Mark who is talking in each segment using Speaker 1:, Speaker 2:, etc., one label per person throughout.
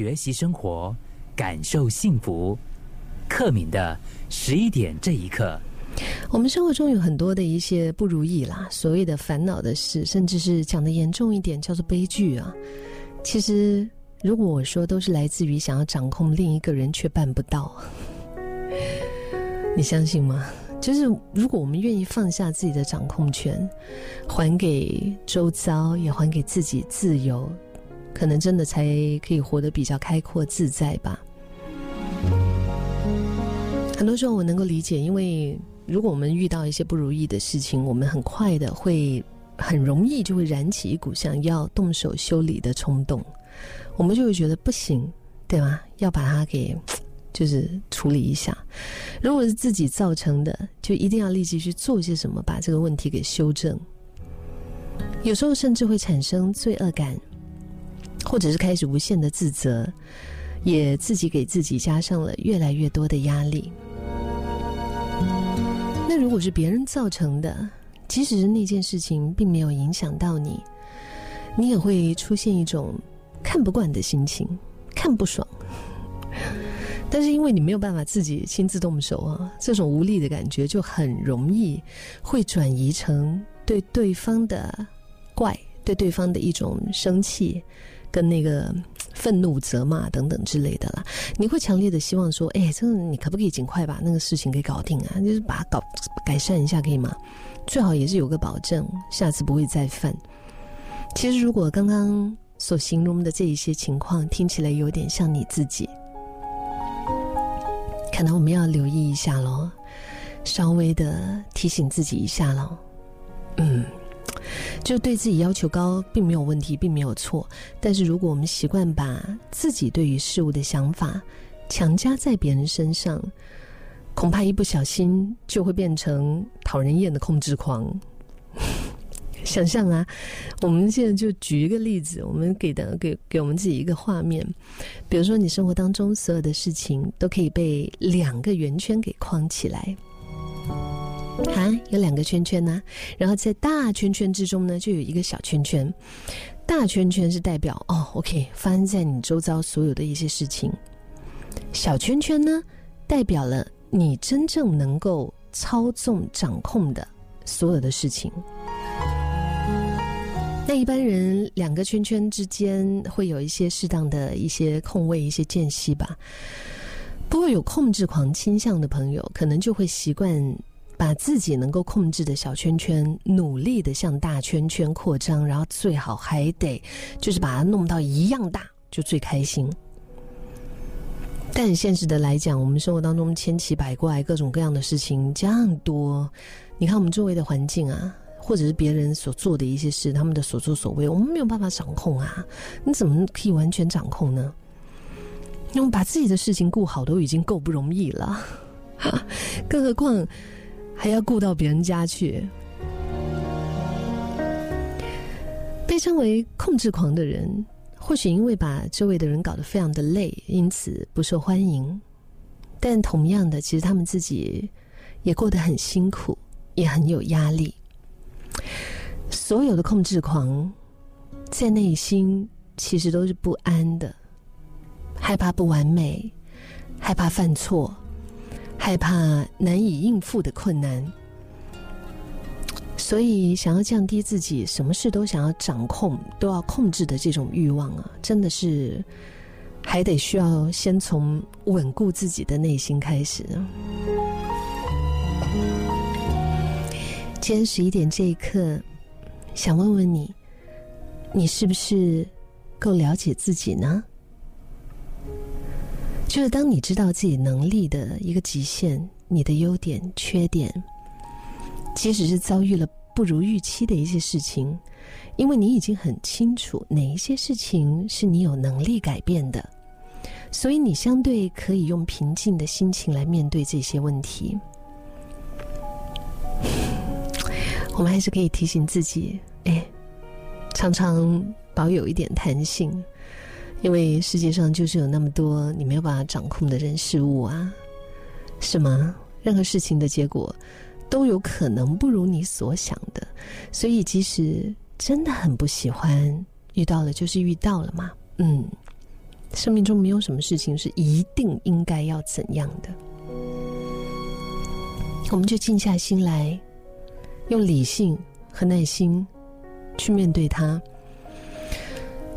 Speaker 1: 学习生活，感受幸福。克敏的十一点这一刻，
Speaker 2: 我们生活中有很多的一些不如意啦，所谓的烦恼的事，甚至是讲的严重一点，叫做悲剧啊。其实，如果我说都是来自于想要掌控另一个人，却办不到，你相信吗？就是如果我们愿意放下自己的掌控权，还给周遭，也还给自己自由，可能真的才可以活得比较开阔自在吧。很多时候我能够理解，因为如果我们遇到一些不如意的事情，我们很快的会很容易就会燃起一股想要动手修理的冲动，我们就会觉得不行，对吗？要把它给 就是处理一下。如果是自己造成的，就一定要立即去做些什么，把这个问题给修正。有时候甚至会产生罪恶感，或者是开始无限的自责，也自己给自己加上了越来越多的压力。那如果是别人造成的，即使是那件事情并没有影响到你，你也会出现一种看不惯的心情，看不爽。但是因为你没有办法自己亲自动手啊，这种无力的感觉就很容易会转移成对对方的怪，对对方的一种生气，跟那个。愤怒、责骂等等之类的啦，你会强烈的希望说：“哎，这个你可不可以尽快把那个事情给搞定啊？就是把它搞改善一下，可以吗？最好也是有个保证，下次不会再犯。”其实，如果刚刚所形容的这一些情况听起来有点像你自己，可能我们要留意一下喽，稍微的提醒自己一下喽。嗯。就对自己要求高，并没有问题，并没有错。但是如果我们习惯把自己对于事物的想法强加在别人身上，恐怕一不小心就会变成讨人厌的控制狂。想象啊，我们现在就举一个例子，我们给的给给我们自己一个画面，比如说你生活当中所有的事情都可以被两个圆圈给框起来。啊，有两个圈圈呢，然后在大圈圈之中呢，就有一个小圈圈。大圈圈是代表哦，OK，发生在你周遭所有的一些事情。小圈圈呢，代表了你真正能够操纵、掌控的所有的事情。那一般人两个圈圈之间会有一些适当的一些空位、一些间隙吧。不过有控制狂倾向的朋友，可能就会习惯。把自己能够控制的小圈圈努力的向大圈圈扩张，然后最好还得就是把它弄到一样大，就最开心。但现实的来讲，我们生活当中千奇百怪、各种各样的事情这样多，你看我们周围的环境啊，或者是别人所做的一些事，他们的所作所为，我们没有办法掌控啊。你怎么可以完全掌控呢？因为把自己的事情顾好都已经够不容易了，更何况。还要顾到别人家去，被称为控制狂的人，或许因为把周围的人搞得非常的累，因此不受欢迎。但同样的，其实他们自己也过得很辛苦，也很有压力。所有的控制狂在内心其实都是不安的，害怕不完美，害怕犯错。害怕难以应付的困难，所以想要降低自己什么事都想要掌控、都要控制的这种欲望啊，真的是还得需要先从稳固自己的内心开始。今天十一点这一刻，想问问你，你是不是够了解自己呢？就是当你知道自己能力的一个极限，你的优点、缺点，即使是遭遇了不如预期的一些事情，因为你已经很清楚哪一些事情是你有能力改变的，所以你相对可以用平静的心情来面对这些问题。我们还是可以提醒自己，哎，常常保有一点弹性。因为世界上就是有那么多你没有办法掌控的人事物啊，是吗？任何事情的结果都有可能不如你所想的，所以即使真的很不喜欢，遇到了就是遇到了嘛，嗯，生命中没有什么事情是一定应该要怎样的。我们就静下心来，用理性和耐心去面对它。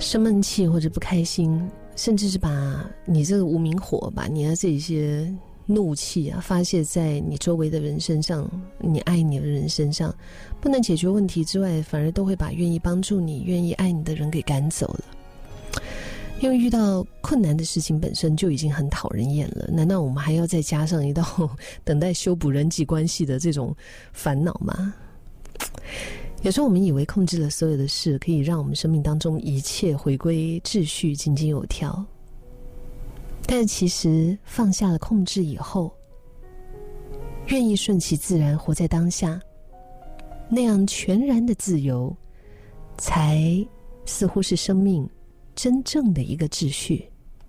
Speaker 2: 生闷气或者不开心，甚至是把你这个无名火，把你的这些怒气啊发泄在你周围的人身上，你爱你的人身上，不能解决问题之外，反而都会把愿意帮助你、愿意爱你的人给赶走了。因为遇到困难的事情本身就已经很讨人厌了，难道我们还要再加上一道 等待修补人际关系的这种烦恼吗？有时候我们以为控制了所有的事，可以让我们生命当中一切回归秩序、井井有条。但其实放下了控制以后，愿意顺其自然活在当下，那样全然的自由，才似乎是生命真正的一个秩序。